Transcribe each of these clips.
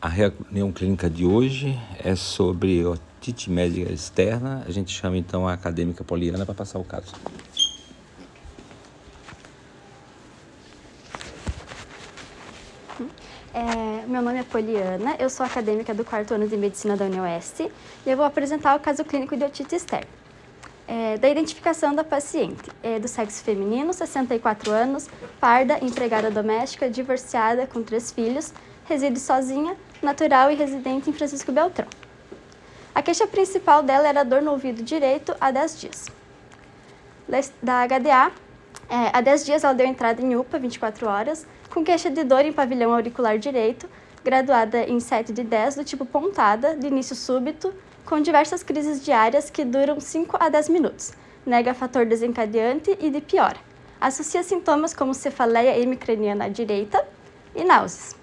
A reunião clínica de hoje é sobre otite médica externa. A gente chama então a acadêmica Poliana para passar o caso. É, meu nome é Poliana, eu sou acadêmica do quarto ano de medicina da Unioeste e eu vou apresentar o caso clínico de otite externa. É, da identificação da paciente, é do sexo feminino, 64 anos, parda, empregada doméstica, divorciada, com três filhos, reside sozinha, natural e residente em Francisco Beltrão. A queixa principal dela era dor no ouvido direito há 10 dias. Da HDA, é, há 10 dias ela deu entrada em UPA, 24 horas, com queixa de dor em pavilhão auricular direito, graduada em 7 de 10, do tipo pontada, de início súbito, com diversas crises diárias que duram 5 a 10 minutos, nega fator desencadeante e de piora. Associa sintomas como cefaleia hemicraniana à direita e náuseas.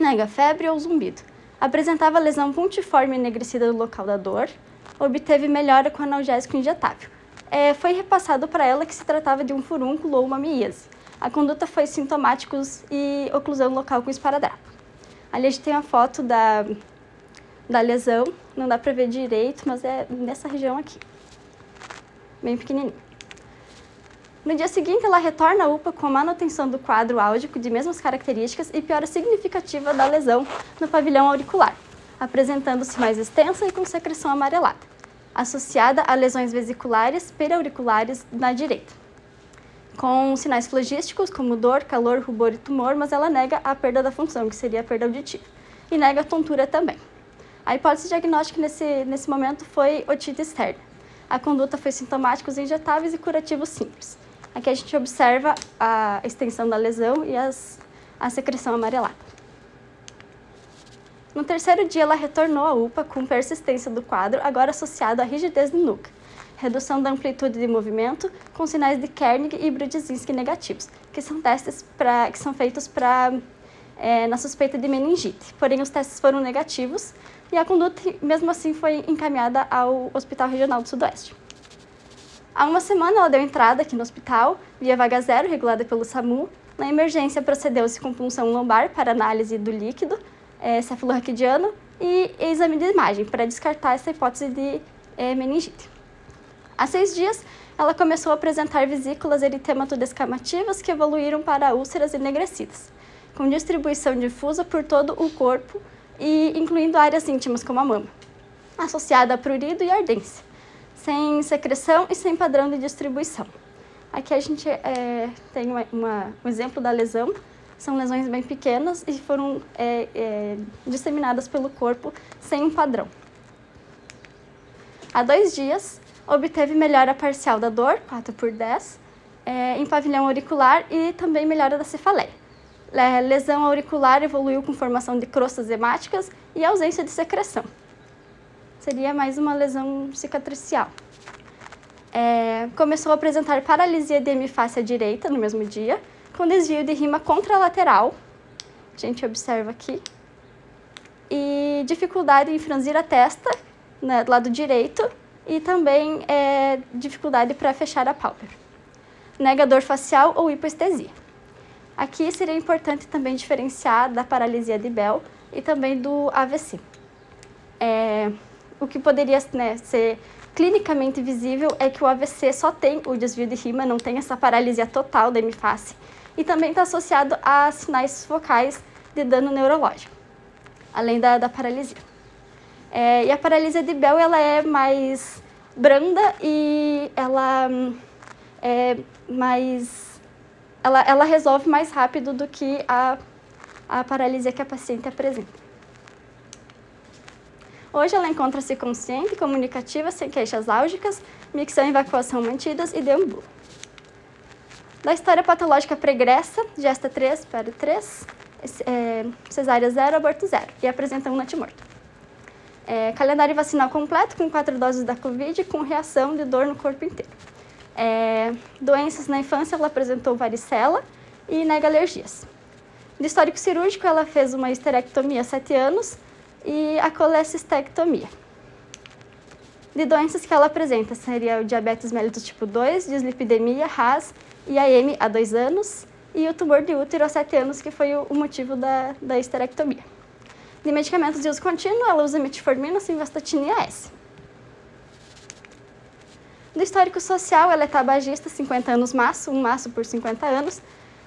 Nega febre ou zumbido. Apresentava lesão pontiforme enegrecida no local da dor. Obteve melhora com analgésico injetável. É, foi repassado para ela que se tratava de um furúnculo ou uma miíase. A conduta foi sintomáticos e oclusão local com esparadrapo. Ali a gente tem a foto da, da lesão, não dá para ver direito, mas é nessa região aqui, bem pequenininho. No dia seguinte, ela retorna à UPA com a manutenção do quadro álgico de mesmas características e piora significativa da lesão no pavilhão auricular, apresentando-se mais extensa e com secreção amarelada, associada a lesões vesiculares periauriculares na direita, com sinais flogísticos como dor, calor, rubor e tumor, mas ela nega a perda da função, que seria a perda auditiva, e nega a tontura também. A hipótese diagnóstica nesse, nesse momento foi otite externa. A conduta foi sintomáticos injetáveis e curativos simples. Aqui a gente observa a extensão da lesão e as, a secreção amarelada. No terceiro dia, ela retornou à UPA com persistência do quadro, agora associado à rigidez de nuca, redução da amplitude de movimento, com sinais de Kernig e Brudzinski negativos, que são testes pra, que são feitos para é, na suspeita de meningite. Porém, os testes foram negativos e a conduta, mesmo assim, foi encaminhada ao Hospital Regional do Sudoeste. Há uma semana ela deu entrada aqui no hospital, via vaga zero, regulada pelo SAMU. Na emergência, procedeu-se com punção lombar para análise do líquido é, cefalorraquidiano e exame de imagem para descartar essa hipótese de é, meningite. Há seis dias, ela começou a apresentar vesículas eritematoidescamativas que evoluíram para úlceras enegrecidas, com distribuição difusa por todo o corpo e incluindo áreas íntimas como a mama, associada a prurido e ardência sem secreção e sem padrão de distribuição. Aqui a gente é, tem uma, uma, um exemplo da lesão. São lesões bem pequenas e foram é, é, disseminadas pelo corpo sem um padrão. Há dois dias, obteve melhora parcial da dor, 4 por 10, é, em pavilhão auricular e também melhora da cefaleia. Lesão auricular evoluiu com formação de crostas hemáticas e ausência de secreção seria mais uma lesão cicatricial. É, começou a apresentar paralisia de hemifácia direita no mesmo dia, com desvio de rima contralateral, a gente observa aqui, e dificuldade em franzir a testa né, do lado direito e também é, dificuldade para fechar a pálpebra. Negador facial ou hipoestesia. Aqui seria importante também diferenciar da paralisia de Bell e também do AVC. É, o que poderia né, ser clinicamente visível é que o AVC só tem o desvio de rima, não tem essa paralisia total da hemiface. E também está associado a sinais focais de dano neurológico, além da, da paralisia. É, e a paralisia de Bell ela é mais branda e ela hum, é mais ela, ela resolve mais rápido do que a, a paralisia que a paciente apresenta. Hoje ela encontra-se consciente, comunicativa, sem queixas álgicas, micção e evacuação mantidas e deambula. Da história patológica pregressa, gesta 3, para 3, é, cesárea 0, aborto 0, e apresenta um natimorto. É, calendário vacinal completo, com quatro doses da Covid, com reação de dor no corpo inteiro. É, doenças na infância, ela apresentou varicela e nega alergias. De histórico cirúrgico, ela fez uma esterectomia há 7 anos, e a colecistectomia. De doenças que ela apresenta seria o diabetes mellitus tipo 2, dislipidemia, RAS e AM há dois anos e o tumor de útero há sete anos, que foi o motivo da, da esterectomia. De medicamentos de uso contínuo, ela usa metformina, simvastatina e AS. Do histórico social, ela é tabagista, 50 anos maço, um maço por 50 anos.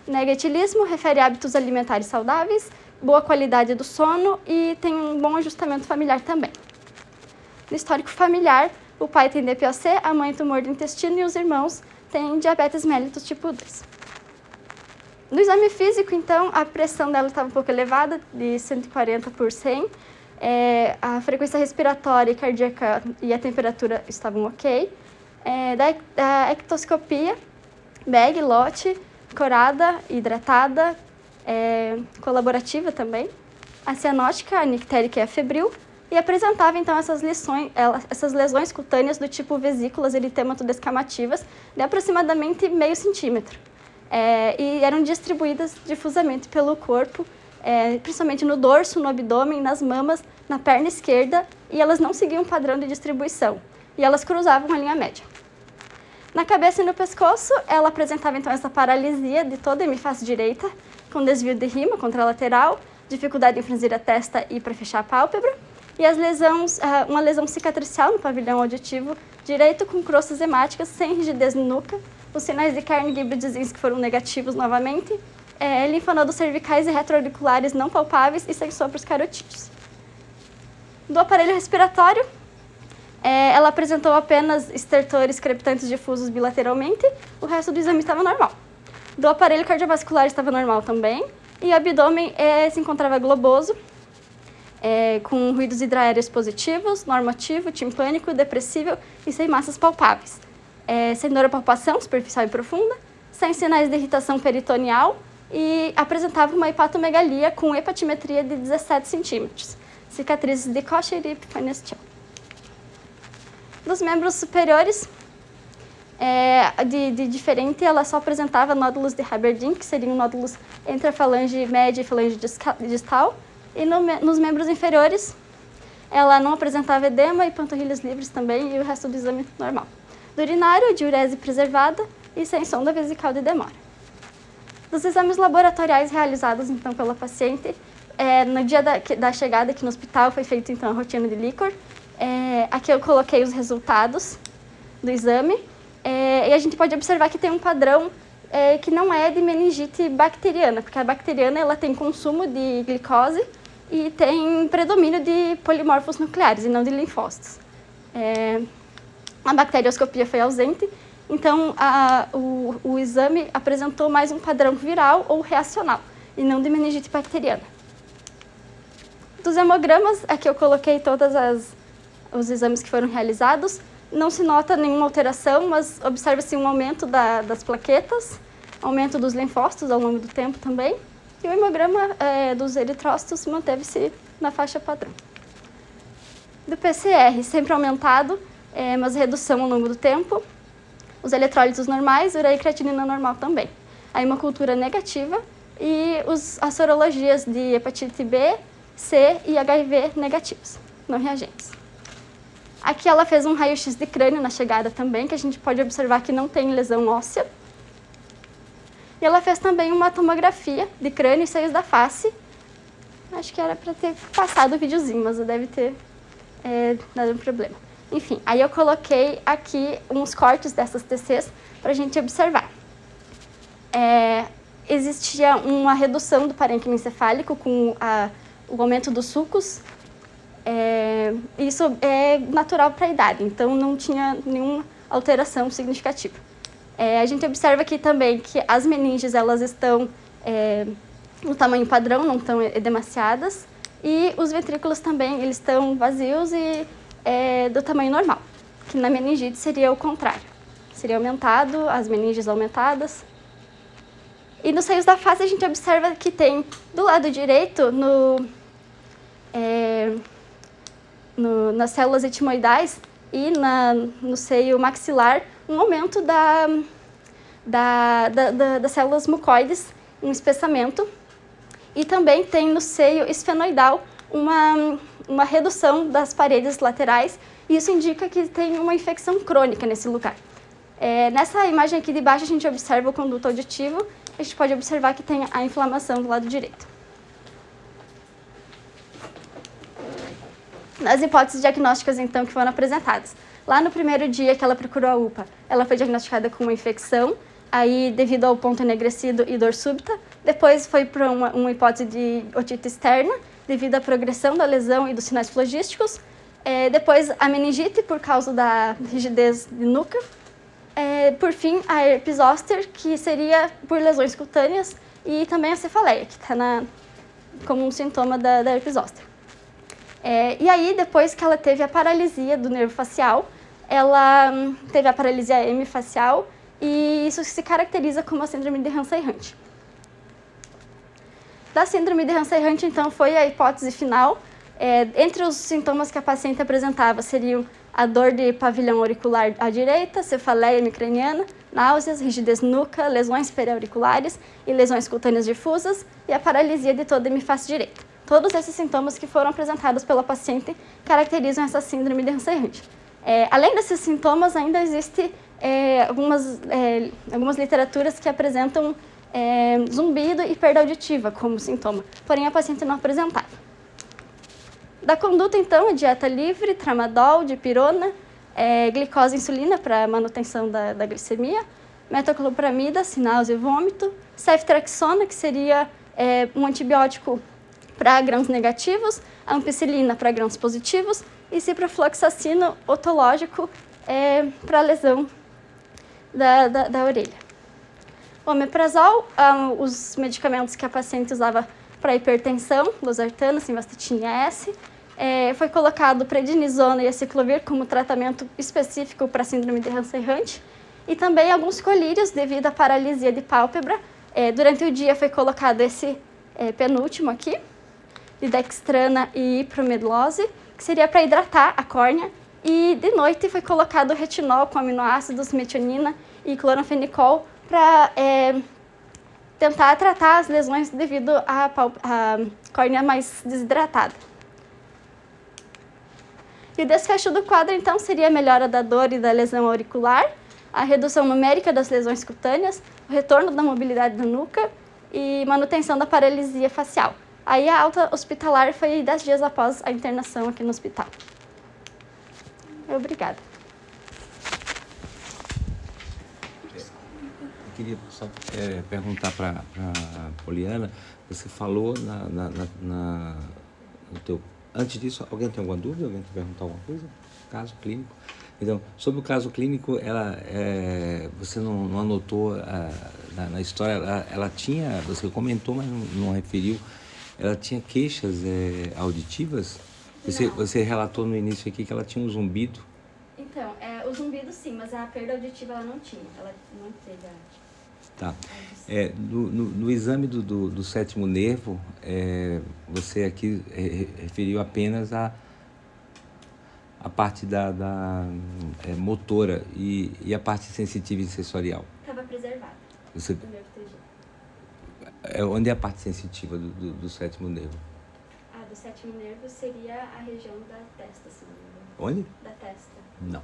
Negatilismo, refere hábitos alimentares saudáveis, boa qualidade do sono e tem um bom ajustamento familiar também. No histórico familiar, o pai tem DPOC, a mãe tumor do intestino e os irmãos têm diabetes mellitus tipo 2. No exame físico, então, a pressão dela estava um pouco elevada, de 140 por 100. É, a frequência respiratória e cardíaca e a temperatura estavam ok. É, da, da ectoscopia, bag, lote, corada, hidratada, é, colaborativa também. A cianótica, a nictérica e a febril. E apresentava, então, essas, lições, essas lesões cutâneas do tipo vesículas eritemato-descamativas de aproximadamente meio centímetro é, e eram distribuídas difusamente pelo corpo, é, principalmente no dorso, no abdômen, nas mamas, na perna esquerda, e elas não seguiam um padrão de distribuição, e elas cruzavam a linha média. Na cabeça e no pescoço, ela apresentava então essa paralisia de toda a hemifácie direita, com desvio de rima contralateral, dificuldade em franzir a testa e para fechar a pálpebra, e as lesões, ah, uma lesão cicatricial no pavilhão auditivo direito com crostas hemáticas sem rigidez no nuca, os sinais de Carnegie que foram negativos novamente, é, linfonodos cervicais e retroauriculares não palpáveis e sem sopros carotídeos. Do aparelho respiratório, é, ela apresentou apenas estertores crepitantes difusos bilateralmente, o resto do exame estava normal. Do aparelho cardiovascular estava normal também, e o abdômen é, se encontrava globoso, é, com ruídos hidraéreos positivos, normativo, timpânico, depressível e sem massas palpáveis é, sem palpação superficial e profunda, sem sinais de irritação peritoneal e apresentava uma hepatomegalia com hepatimetria de 17 centímetros, cicatrizes de Kocher e Epiphanestion. Dos membros superiores, é, de, de, diferente, ela só apresentava nódulos de Haberdin, que seriam nódulos entre a falange média e a falange distal, e no, nos membros inferiores, ela não apresentava edema e panturrilhas livres também, e o resto do exame normal do urinário, diurese preservada e sem sonda vesical de demora. Dos exames laboratoriais realizados então pela paciente, é, no dia da, da, chegada aqui no hospital foi feita então a rotina de líquor. É, aqui eu coloquei os resultados do exame é, e a gente pode observar que tem um padrão é, que não é de meningite bacteriana, porque a bacteriana ela tem consumo de glicose e tem predomínio de polimorfos nucleares e não de linfócitos. É, a bacterioscopia foi ausente, então a, o, o exame apresentou mais um padrão viral ou reacional, e não de meningite bacteriana. Dos hemogramas, aqui eu coloquei todos os exames que foram realizados, não se nota nenhuma alteração, mas observa-se um aumento da, das plaquetas, aumento dos linfócitos ao longo do tempo também, e o hemograma é, dos eritrócitos manteve-se na faixa padrão. Do PCR, sempre aumentado, é, mas redução ao longo do tempo. Os eletrólitos normais, ureia e creatinina normal também. Aí uma cultura negativa e os, as sorologias de hepatite B, C e HIV negativos, não reagentes. Aqui ela fez um raio-x de crânio na chegada também, que a gente pode observar que não tem lesão óssea. E ela fez também uma tomografia de crânio e seios da face. Acho que era para ter passado o videozinho, mas deve ter é, dado um problema. Enfim, aí eu coloquei aqui uns cortes dessas TCs para a gente observar. É, existia uma redução do parênquima encefálico com a, o aumento dos sucos. É, isso é natural para a idade, então não tinha nenhuma alteração significativa. É, a gente observa aqui também que as meninges elas estão é, no tamanho padrão, não estão edemaciadas, e os ventrículos também eles estão vazios e é, do tamanho normal, que na meningite seria o contrário. Seria aumentado, as meninges aumentadas. E nos seios da face a gente observa que tem do lado direito, no, é, no nas células etimoidais e na, no seio maxilar, um aumento da, da, da, da, das células mucoides, um espessamento. E também tem no seio esfenoidal uma uma redução das paredes laterais e isso indica que tem uma infecção crônica nesse lugar. É, nessa imagem aqui de baixo a gente observa o conduto auditivo, a gente pode observar que tem a inflamação do lado direito. Nas hipóteses diagnósticas, então, que foram apresentadas. Lá no primeiro dia que ela procurou a UPA, ela foi diagnosticada com uma infecção, aí devido ao ponto enegrecido e dor súbita. Depois foi para uma, uma, hipótese de otite externa, devido à progressão da lesão e dos sinais flogísticos. É, depois a meningite, por causa da rigidez de nuca. É, por fim, a herpes zoster, que seria por lesões cutâneas, e também a cefaleia, que está como um sintoma da, da herpes zoster. É, e aí, depois que ela teve a paralisia do nervo facial, ela hum, teve a paralisia hemifacial e isso se caracteriza como a síndrome de Hansen-Hunt. Da síndrome de Hansen-Hunt, então, foi a hipótese final. É, entre os sintomas que a paciente apresentava seriam a dor de pavilhão auricular à direita, cefaleia hemicraniana, náuseas, rigidez nuca, lesões periauriculares e lesões cutâneas difusas e a paralisia de toda a hemiface direita. Todos esses sintomas que foram apresentados pela paciente caracterizam essa síndrome de Hansen-Hunt. É, além desses sintomas, ainda existe é, algumas, é, algumas literaturas que apresentam é, zumbido e perda auditiva como sintoma, porém a paciente não apresentava. Da conduta, então, a dieta livre, tramadol, dipirona, é, glicose e insulina para manutenção da, da glicemia, metoclopramida, sinálise e vômito, ceftriaxona, que seria é, um antibiótico para grãos negativos, ampicilina para grãos positivos e ciprofloxacino otológico é, para lesão da, da, da orelha. O omeprazol, um, os medicamentos que a paciente usava para hipertensão, losartana, simvastatina S, é, foi colocado prednisona e aciclovir como tratamento específico para síndrome de Hansen-Hunt e também alguns colírios devido à paralisia de pálpebra. É, durante o dia foi colocado esse é, penúltimo aqui, de dextrana e hipromedlose, que seria para hidratar a córnea e de noite foi colocado retinol com aminoácidos, metionina e cloranfenicol para é, tentar tratar as lesões devido à, à córnea mais desidratada. E o desfecho do quadro, então, seria a melhora da dor e da lesão auricular, a redução numérica das lesões cutâneas, o retorno da mobilidade da nuca e manutenção da paralisia facial. Aí a alta hospitalar foi 10 dias após a internação aqui no hospital. Obrigada. Eu queria só é, perguntar para a Poliana, você falou na, na, na, no teu... Antes disso, alguém tem alguma dúvida? Alguém quer perguntar alguma coisa? Caso clínico? Então, sobre o caso clínico, ela, é, você não, não anotou a, na, na, história, ela, ela, tinha, você comentou, mas não, não referiu, ela tinha queixas é, auditivas? Você, você relatou no início aqui que ela tinha um zumbido. Então, é, o zumbido sim, mas a perda auditiva ela não tinha. Ela não teve a... Tá. É, no, no, no, exame do, do, do sétimo nervo, é, você aqui referiu apenas a, a parte da, da é, motora e, e a parte sensitiva e sensorial. Estava preservada. Você, onde é a parte sensitiva do, do, do sétimo nervo? do sétimo nervo seria a região da testa, se não me engano. Onde? Da testa. Não.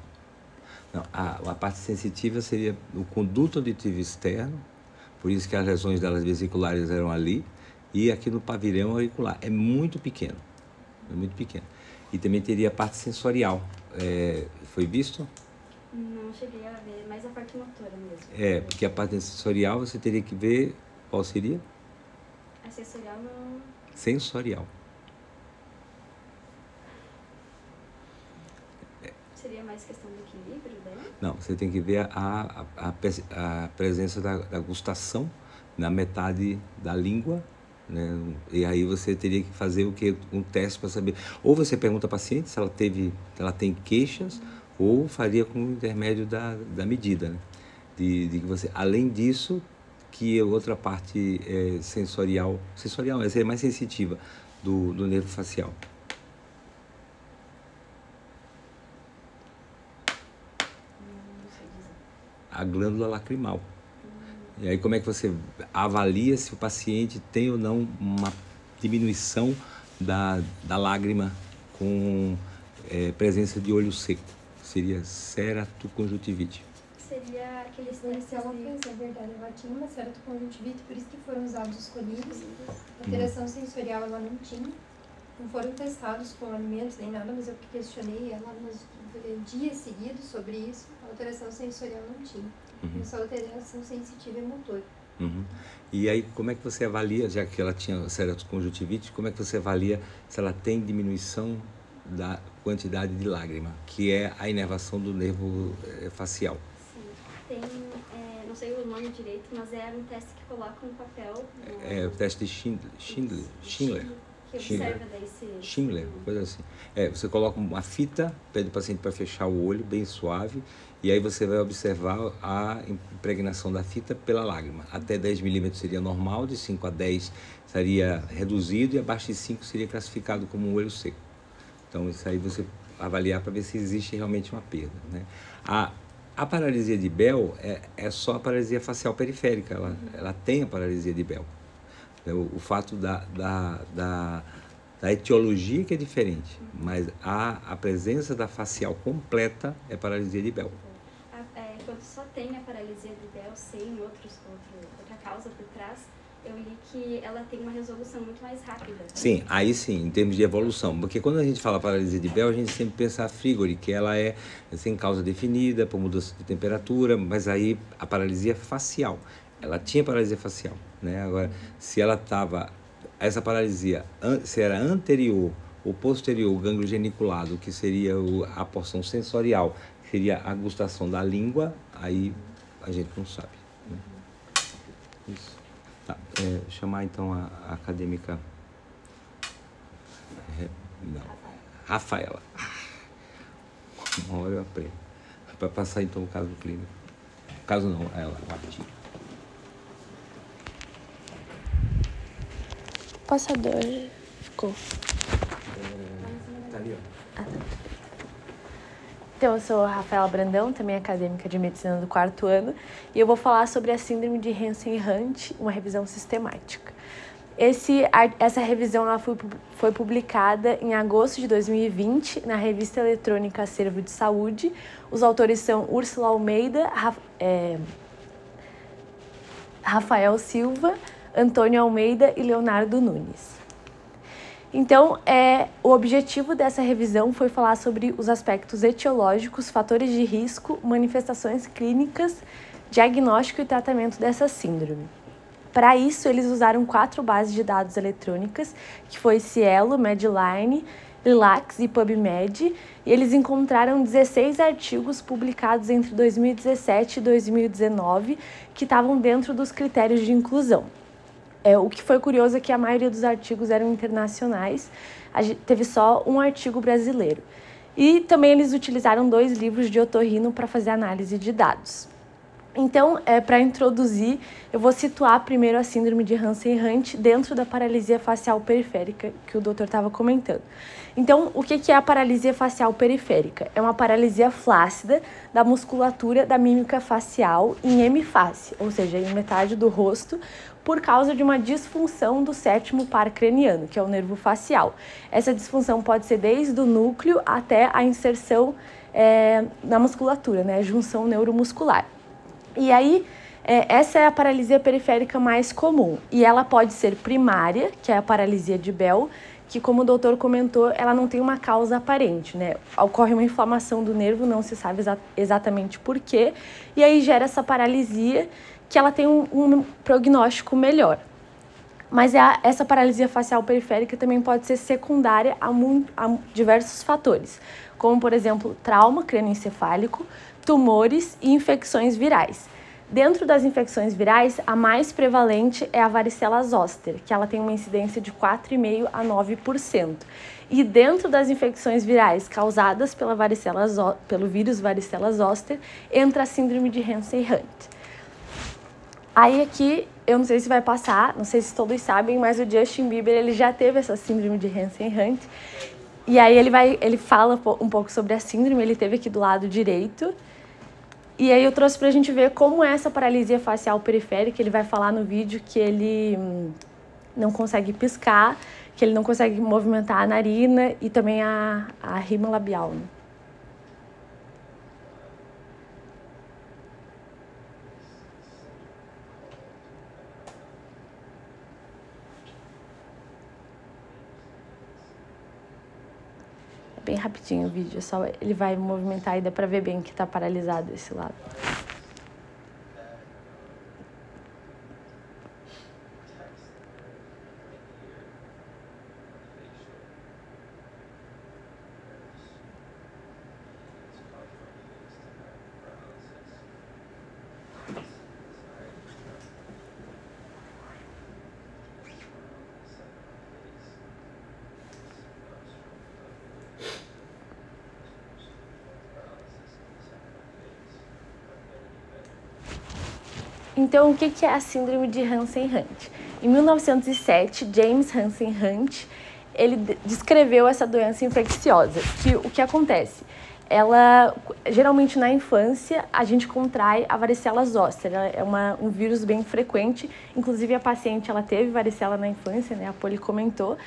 Não, a, a parte sensitiva seria o conduto auditivo externo, por isso que as lesões delas vesiculares eram ali, e aqui no pavilhão auricular. É muito pequeno, é muito pequeno. E também teria a parte sensorial. É, foi visto? Não cheguei a ver, mais a parte motora mesmo. É, porque a parte sensorial você teria que ver qual seria? A sensorial não. Sensorial. mais questão do equilíbrio daí? Não, você tem que ver a, a, a, a presença da, da gustação na metade da língua né? E aí você teria que fazer o que um teste para saber. Ou você pergunta à paciente se ela teve, se ela tem queixas, ou faria com o intermédio da, da medida, né? De, de que você, além disso, que outra parte é, sensorial, sensorial, essa é mais sensitiva do, do nervo facial. a glândula lacrimal. E aí como é que você avalia se o paciente tem ou não uma diminuição da, da lágrima com é, presença de olho seco? Seria ceratoconjuntivite. Seria aquele se ela fez, é verdade, ela tinha uma ceratoconjuntivite, por isso que foram usados os colírios. Alteração sensorial ela não tinha. não foram testados com alimentos nem nada, mas eu questionei ela nos dias seguidos sobre isso, a alteração sensorial não tinha. Uhum. Só alteração sensitiva e motor. Uhum. E aí, como é que você avalia, já que ela tinha conjuntivite, como é que você avalia se ela tem diminuição da quantidade de lágrima, que é a inervação do nervo é, facial? Sim, tem, é, não sei o nome direito, mas é um teste que coloca um papel. No... É, o teste de Schindler. Schindler. Schindler. Schindler. Schindler, coisa assim. É, você coloca uma fita, pede o paciente para fechar o olho, bem suave, e aí você vai observar a impregnação da fita pela lágrima. Até 10 milímetros seria normal, de 5 a 10 estaria reduzido e abaixo de 5 seria classificado como um olho seco. Então isso aí você avaliar para ver se existe realmente uma perda. Né? A, a paralisia de Bell é, é só a paralisia facial periférica, ela, ela tem a paralisia de Bell. O, o fato da, da, da, da, etiologia que é diferente, mas a, a presença da facial completa é paralisia de Bell quando só tem a paralisia de Bell sem outros, outro, outra causa por trás, eu li que ela tem uma resolução muito mais rápida. Sim, aí sim, em termos de evolução. Porque quando a gente fala paralisia de Bell, a gente sempre pensa a Frigori, que ela é sem causa definida, por mudança de temperatura, mas aí a paralisia facial. Ela tinha paralisia facial, né? Agora, se ela estava, essa paralisia, se era anterior ou posterior, o gânglio geniculado, que seria a porção sensorial, seria a gustação da língua, aí a gente não sabe. Né? Isso. Tá, é, chamar então a, a acadêmica. É, não. Rafaela. Uma hora eu aprendo. Para passar então o caso clínico. O caso não, ela, o artigo. Passador ficou. É, tá ali, ó. Ah, tá. Então, eu sou a Rafaela Brandão, também acadêmica de medicina do quarto ano, e eu vou falar sobre a síndrome de Hansen-Hunt, uma revisão sistemática. Esse, essa revisão ela foi, foi publicada em agosto de 2020 na revista eletrônica Acervo de Saúde. Os autores são Úrsula Almeida, é, Rafael Silva, Antônio Almeida e Leonardo Nunes. Então, é, o objetivo dessa revisão foi falar sobre os aspectos etiológicos, fatores de risco, manifestações clínicas, diagnóstico e tratamento dessa síndrome. Para isso, eles usaram quatro bases de dados eletrônicas, que foi Cielo, Medline, Lilacs e PubMed, e eles encontraram 16 artigos publicados entre 2017 e 2019 que estavam dentro dos critérios de inclusão. É, o que foi curioso é que a maioria dos artigos eram internacionais, gente, teve só um artigo brasileiro. E também eles utilizaram dois livros de otorrino para fazer análise de dados. Então, é, para introduzir, eu vou situar primeiro a síndrome de Hansen-Hunt dentro da paralisia facial periférica que o doutor estava comentando. Então, o que é a paralisia facial periférica? É uma paralisia flácida da musculatura da mímica facial em hemiface, ou seja, em metade do rosto, por causa de uma disfunção do sétimo par craniano, que é o nervo facial. Essa disfunção pode ser desde o núcleo até a inserção é, na musculatura, né, junção neuromuscular. E aí, é, essa é a paralisia periférica mais comum, e ela pode ser primária, que é a paralisia de Bell, que, como o doutor comentou, ela não tem uma causa aparente, né? Ocorre uma inflamação do nervo, não se sabe exa exatamente por quê, e aí gera essa paralisia que ela tem um, um prognóstico melhor. Mas é a, essa paralisia facial periférica também pode ser secundária a, a diversos fatores, como, por exemplo, trauma crânioencefálico, tumores e infecções virais. Dentro das infecções virais, a mais prevalente é a varicela zoster, que ela tem uma incidência de 4,5 a 9%. E dentro das infecções virais causadas pela varicela pelo vírus varicela zoster, entra a síndrome de Hansen-Hunt. Aí aqui, eu não sei se vai passar, não sei se todos sabem, mas o Justin Bieber ele já teve essa síndrome de Hansen-Hunt. E aí ele vai, ele fala um pouco sobre a síndrome, ele teve aqui do lado direito. E aí eu trouxe pra gente ver como é essa paralisia facial periférica, ele vai falar no vídeo que ele hum, não consegue piscar, que ele não consegue movimentar a narina e também a, a rima labial. Né? Bem rapidinho o vídeo, é só ele vai movimentar e dá pra ver bem que tá paralisado esse lado. Então, o que é a síndrome de Hansen-Hunt? Em 1907, James Hansen-Hunt ele descreveu essa doença infecciosa. Que o que acontece? Ela geralmente na infância a gente contrai a varicela zoster. É uma, um vírus bem frequente. Inclusive a paciente ela teve varicela na infância, né? A Poli comentou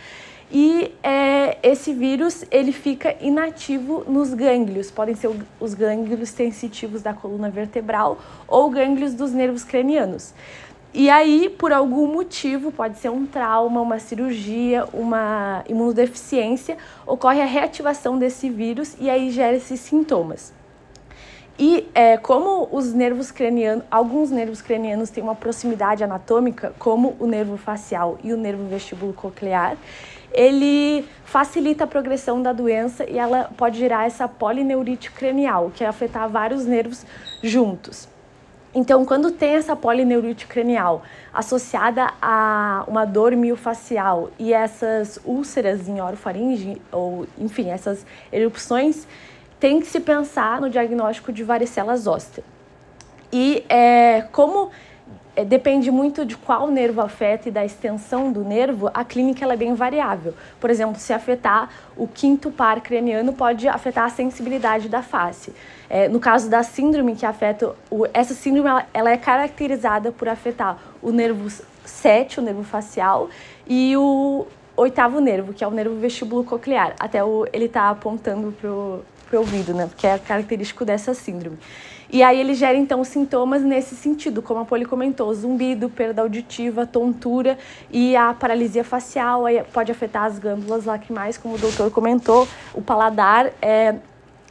e é, esse vírus ele fica inativo nos gânglios, podem ser os gânglios sensitivos da coluna vertebral ou gânglios dos nervos cranianos. E aí, por algum motivo, pode ser um trauma, uma cirurgia, uma imunodeficiência, ocorre a reativação desse vírus e aí gera esses sintomas. E é, como os nervos cranianos, alguns nervos cranianos têm uma proximidade anatômica, como o nervo facial e o nervo vestíbulo coclear, ele facilita a progressão da doença e ela pode gerar essa polineurite cranial, que é afetar vários nervos juntos. Então, quando tem essa polineurite cranial associada a uma dor miofacial e essas úlceras em orofaringe, ou enfim, essas erupções, tem que se pensar no diagnóstico de varicela zoster. E é, como é, depende muito de qual nervo afeta e da extensão do nervo, a clínica ela é bem variável. Por exemplo, se afetar o quinto par craniano, pode afetar a sensibilidade da face. É, no caso da síndrome que afeta, o, essa síndrome ela, ela, é caracterizada por afetar o nervo 7, o nervo facial, e o oitavo nervo, que é o nervo vestíbulo coclear. Até o, ele está apontando pro, pro ouvido, né? Porque é característico dessa síndrome. E aí ele gera então sintomas nesse sentido, como a Poli comentou, zumbido, perda auditiva, tontura e a paralisia facial, aí pode afetar as glândulas lacrimais, como o doutor comentou, o paladar, é,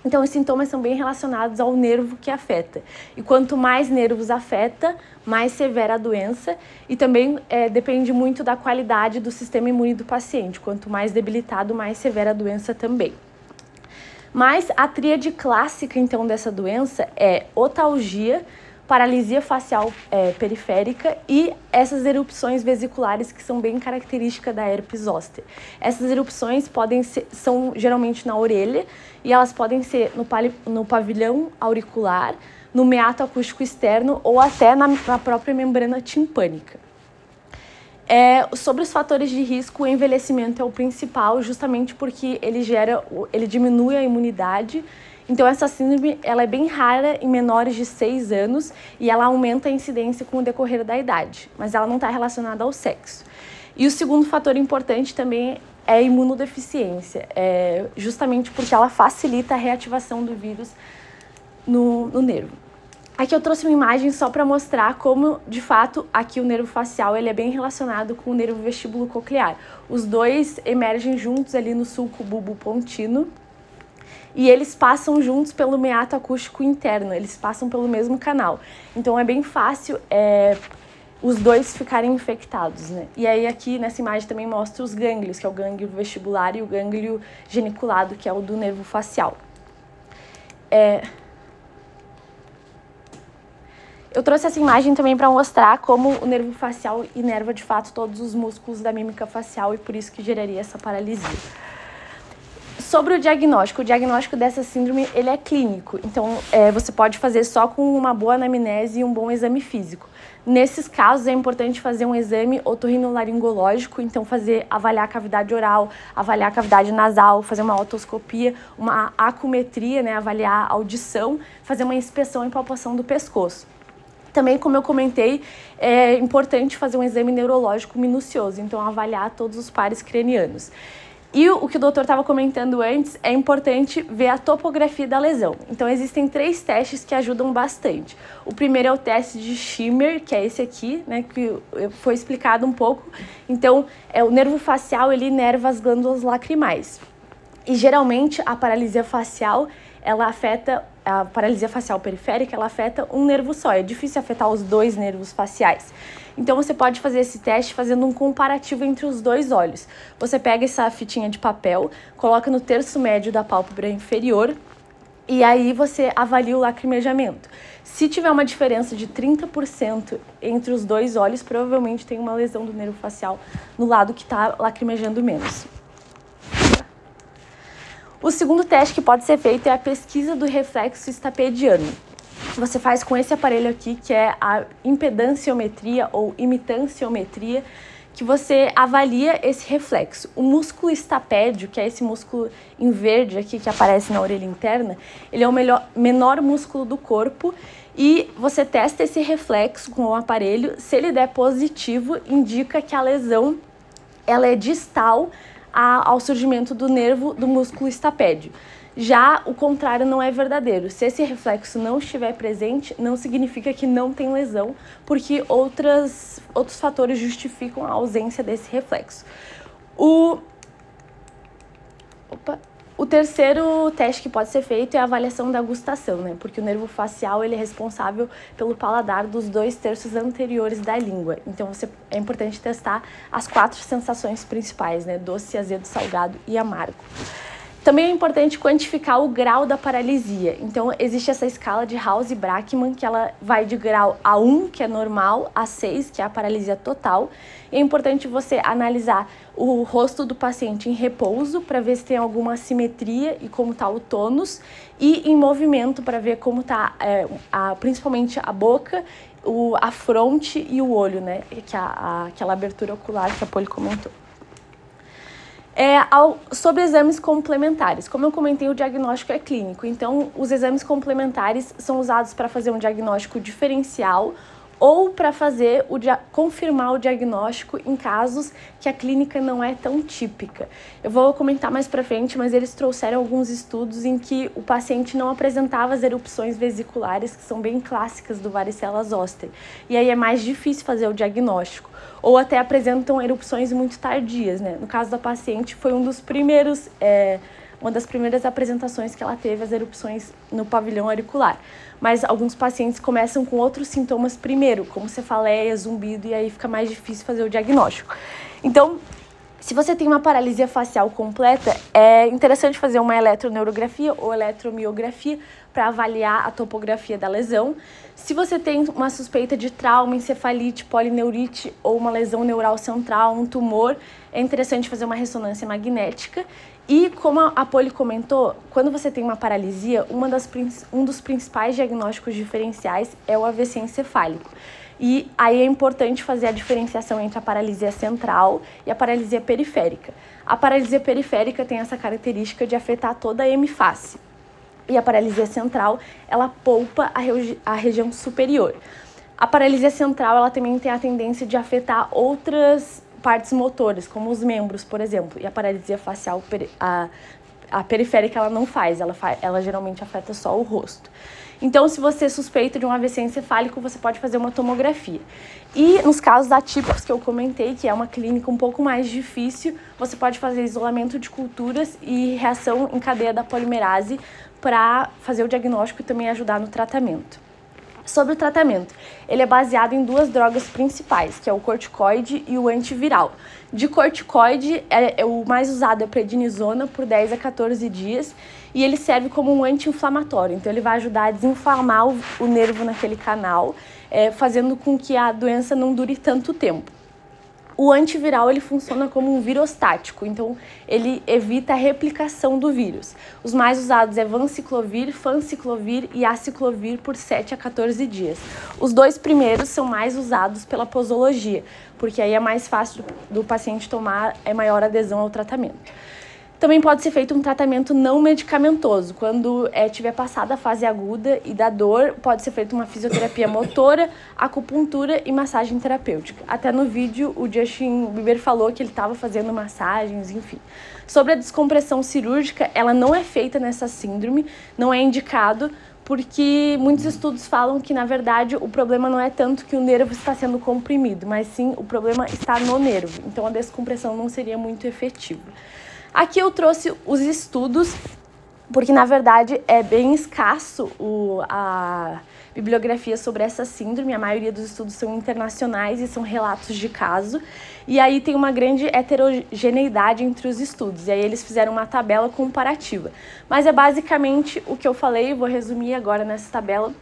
então, os sintomas são bem relacionados ao nervo que afeta. E quanto mais nervos afeta, mais severa a doença. E também é, depende muito da qualidade do sistema imune do paciente. Quanto mais debilitado, mais severa a doença também. Mas a tríade clássica, então, dessa doença é otalgia, paralisia facial é, periférica e essas erupções vesiculares que são bem características da herpes zoster. Essas erupções podem ser, são geralmente na orelha e elas podem ser no, no pavilhão auricular, no meato acústico externo ou até na, na própria membrana timpânica. É, sobre os fatores de risco, o envelhecimento é o principal, justamente porque ele gera, ele diminui a imunidade. Então essa síndrome, ela é bem rara em menores de 6 anos e ela aumenta a incidência com o decorrer da idade, mas ela não está relacionada ao sexo. E o segundo fator importante também é a imunodeficiência, é, justamente porque ela facilita a reativação do vírus no, no nervo. Aqui eu trouxe uma imagem só para mostrar como, de fato, aqui o nervo facial ele é bem relacionado com o nervo vestíbulo coclear. Os dois emergem juntos ali no sulco bulbo pontino e eles passam juntos pelo meato acústico interno, eles passam pelo mesmo canal. Então é bem fácil é, os dois ficarem infectados, né? E aí aqui nessa imagem também mostra os gânglios, que é o gânglio vestibular e o gânglio geniculado, que é o do nervo facial. É, eu trouxe essa imagem também para mostrar como o nervo facial inerva de fato todos os músculos da mímica facial e por isso que geraria essa paralisia. Sobre o diagnóstico, o diagnóstico dessa síndrome ele é clínico, então é, você pode fazer só com uma boa anamnese e um bom exame físico. Nesses casos é importante fazer um exame otorrinolaringológico, então fazer avaliar a cavidade oral, avaliar a cavidade nasal, fazer uma otoscopia, uma acumetria, né, avaliar a audição, fazer uma inspeção e palpação do pescoço. Também, como eu comentei, é importante fazer um exame neurológico minucioso, então avaliar todos os pares cranianos. E o que o doutor estava comentando antes, é importante ver a topografia da lesão. Então, existem três testes que ajudam bastante. O primeiro é o teste de Schimmer, que é esse aqui, né, que foi explicado um pouco. Então, é o nervo facial, ele inerva as glândulas lacrimais. E geralmente a paralisia facial, ela afeta a paralisia facial periférica, ela afeta um nervo só. É difícil afetar os dois nervos faciais. Então você pode fazer esse teste fazendo um comparativo entre os dois olhos. Você pega essa fitinha de papel, coloca no terço médio da pálpebra inferior e aí você avalia o lacrimejamento. Se tiver uma diferença de 30% entre os dois olhos, provavelmente tem uma lesão do nervo facial no lado que está lacrimejando menos. O segundo teste que pode ser feito é a pesquisa do reflexo estapediano. Você faz com esse aparelho aqui, que é a impedanciometria ou imitanciometria, que você avalia esse reflexo. O músculo estapédio, que é esse músculo em verde aqui que aparece na orelha interna, ele é o melhor, menor músculo do corpo e você testa esse reflexo com o aparelho. Se ele der positivo, indica que a lesão ela é distal a, ao surgimento do nervo do músculo estapédio. Já o contrário não é verdadeiro. Se esse reflexo não estiver presente, não significa que não tem lesão, porque outras, outros fatores justificam a ausência desse reflexo. O, opa, o terceiro teste que pode ser feito é a avaliação da gustação, né? Porque o nervo facial ele é responsável pelo paladar dos dois terços anteriores da língua. Então você, é importante testar as quatro sensações principais, né? Doce, azedo, salgado e amargo. Também é importante quantificar o grau da paralisia. Então, existe essa escala de House e Brackman, que ela vai de grau A1, que é normal, a 6, que é a paralisia total. E é importante você analisar o rosto do paciente em repouso para ver se tem alguma assimetria e como está o tônus, e em movimento para ver como está é, principalmente a boca, o, a fronte e o olho, né? Que é a, a, aquela abertura ocular que a Poli comentou. É, ao, sobre exames complementares. Como eu comentei, o diagnóstico é clínico, então os exames complementares são usados para fazer um diagnóstico diferencial ou para fazer o confirmar o diagnóstico em casos que a clínica não é tão típica. Eu vou comentar mais para frente, mas eles trouxeram alguns estudos em que o paciente não apresentava as erupções vesiculares que são bem clássicas do varicela zoster. E aí é mais difícil fazer o diagnóstico ou até apresentam erupções muito tardias, né? No caso da paciente, foi um dos primeiros, é, uma das primeiras apresentações que ela teve as erupções no pavilhão auricular. Mas alguns pacientes começam com outros sintomas primeiro, como cefaleia, zumbido, e aí fica mais difícil fazer o diagnóstico. Então, se você tem uma paralisia facial completa, é interessante fazer uma eletroneurografia ou eletromiografia para avaliar a topografia da lesão. Se você tem uma suspeita de trauma, encefalite, polineurite ou uma lesão neural central, um tumor, é interessante fazer uma ressonância magnética. E como a Poli comentou, quando você tem uma paralisia, uma das, um dos principais diagnósticos diferenciais é o AVC encefálico. E aí é importante fazer a diferenciação entre a paralisia central e a paralisia periférica. A paralisia periférica tem essa característica de afetar toda a hemiface e a paralisia central, ela poupa a, regi a região superior. A paralisia central, ela também tem a tendência de afetar outras partes motoras, como os membros, por exemplo. E a paralisia facial, a, a periférica, ela não faz, ela, fa ela geralmente afeta só o rosto. Então, se você suspeita de um AVC encefálico, você pode fazer uma tomografia. E nos casos atípicos que eu comentei, que é uma clínica um pouco mais difícil, você pode fazer isolamento de culturas e reação em cadeia da polimerase para fazer o diagnóstico e também ajudar no tratamento. Sobre o tratamento, ele é baseado em duas drogas principais, que é o corticoide e o antiviral. De corticoide, é, é o mais usado é prednisona por 10 a 14 dias e ele serve como um anti-inflamatório. Então, ele vai ajudar a desinflamar o, o nervo naquele canal, é, fazendo com que a doença não dure tanto tempo. O antiviral ele funciona como um virostático, então ele evita a replicação do vírus. Os mais usados é vanciclovir, fanciclovir e aciclovir por 7 a 14 dias. Os dois primeiros são mais usados pela posologia, porque aí é mais fácil do, do paciente tomar, é maior adesão ao tratamento. Também pode ser feito um tratamento não medicamentoso. Quando é, tiver passada a fase aguda e da dor, pode ser feita uma fisioterapia motora, acupuntura e massagem terapêutica. Até no vídeo o Justin Bieber falou que ele estava fazendo massagens, enfim. Sobre a descompressão cirúrgica, ela não é feita nessa síndrome, não é indicado, porque muitos estudos falam que, na verdade, o problema não é tanto que o nervo está sendo comprimido, mas sim o problema está no nervo. Então, a descompressão não seria muito efetiva. Aqui eu trouxe os estudos, porque na verdade é bem escasso o, a bibliografia sobre essa síndrome. A maioria dos estudos são internacionais e são relatos de caso. E aí tem uma grande heterogeneidade entre os estudos. E aí eles fizeram uma tabela comparativa. Mas é basicamente o que eu falei, vou resumir agora nessa tabela.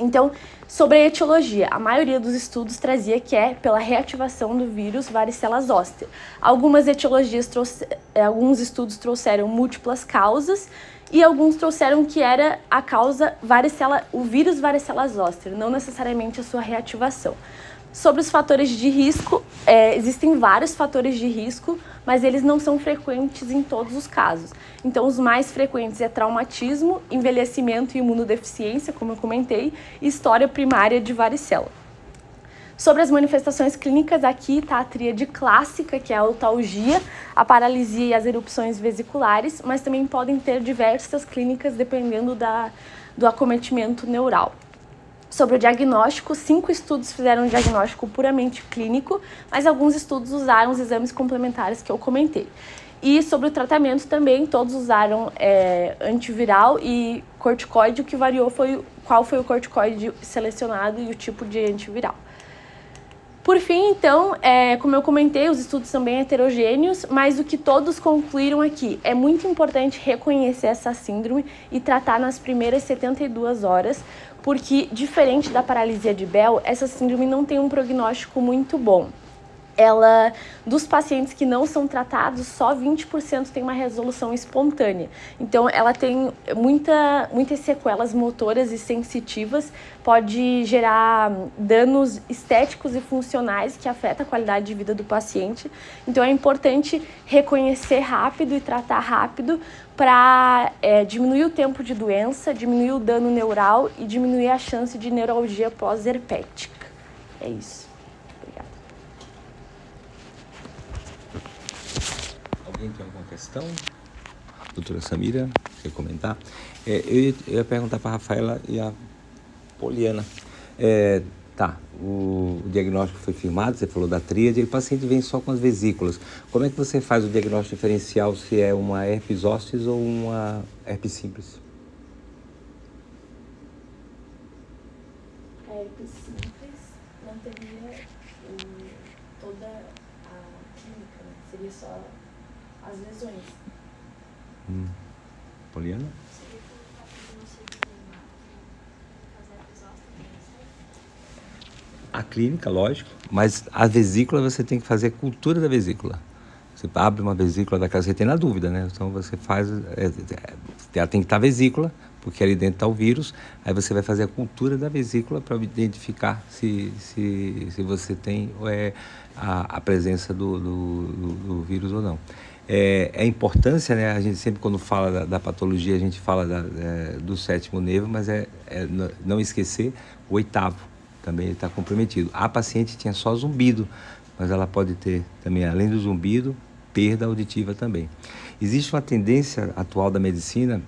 Então, sobre a etiologia, a maioria dos estudos trazia que é pela reativação do vírus varicela zoster. Algumas etiologias trouxe, eh, alguns estudos trouxeram múltiplas causas e alguns trouxeram que era a causa varicela, o vírus varicela zoster, não necessariamente a sua reativação. Sobre os fatores de risco, é, existem vários fatores de risco, mas eles não são frequentes em todos os casos. Então, os mais frequentes é traumatismo, envelhecimento e imunodeficiência, como eu comentei, e história primária de varicela. Sobre as manifestações clínicas, aqui está a tríade clássica, que é a otalgia, a paralisia e as erupções vesiculares, mas também podem ter diversas clínicas dependendo da, do acometimento neural. Sobre o diagnóstico, cinco estudos fizeram um diagnóstico puramente clínico, mas alguns estudos usaram os exames complementares que eu comentei. E sobre o tratamento também, todos usaram é, antiviral e corticoide, o que variou foi qual foi o corticoide selecionado e o tipo de antiviral. Por fim, então, é, como eu comentei, os estudos são bem heterogêneos, mas o que todos concluíram aqui é muito importante reconhecer essa síndrome e tratar nas primeiras 72 horas, porque, diferente da paralisia de Bell, essa síndrome não tem um prognóstico muito bom. Ela, dos pacientes que não são tratados, só 20% tem uma resolução espontânea. Então, ela tem muita, muitas sequelas motoras e sensitivas, pode gerar danos estéticos e funcionais que afetam a qualidade de vida do paciente. Então, é importante reconhecer rápido e tratar rápido para é, diminuir o tempo de doença, diminuir o dano neural e diminuir a chance de neuralgia pós-herpética. É isso. Obrigada. Alguém tem alguma questão? Doutora Samira, quer comentar? É, eu, ia, perguntar para a Rafaela e a Poliana. É, Tá, o, diagnóstico foi firmado, você falou da tríade, e o paciente vem só com as vesículas. Como é que você faz o diagnóstico diferencial se é uma herpes zoster ou uma herpes simples? A herpes simples não teria toda a clínica, né? seria só as lesões. Hum. Poliana? a clínica, lógico, mas a vesícula você tem que fazer a cultura da vesícula. Você abre uma vesícula daquela, você tem na dúvida, né? Então você faz, é, é, ela tem que estar vesícula, porque ali dentro está o vírus, aí você vai fazer a cultura da vesícula para identificar se, se, se você tem é, a, a presença do, do, do, do vírus ou não. É, é, a importância, né? A gente sempre quando fala da, da patologia, a gente fala da, é, do sétimo nervo, mas é, é, não esquecer o oitavo, também está comprometido. A paciente tinha só zumbido, mas ela pode ter também, além do zumbido, perda auditiva também. Existe uma tendência atual da medicina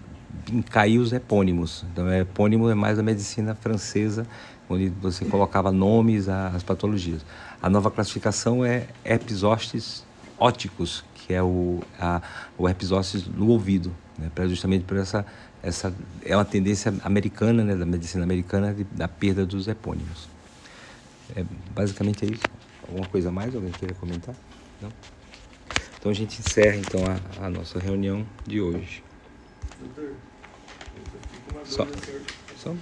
em cair os epônimos. Então, é, epônimo é mais a medicina francesa, onde você colocava nomes às patologias. A nova classificação é episóstis óticos, que é o, a, o episóstis no ouvido, né, justamente por essa essa é uma tendência americana, né, da medicina americana, de, da perda dos epônimos. É, basicamente é isso. Alguma coisa mais? Alguém queria comentar? Não? Então a gente encerra então a, a nossa reunião de hoje. Só, só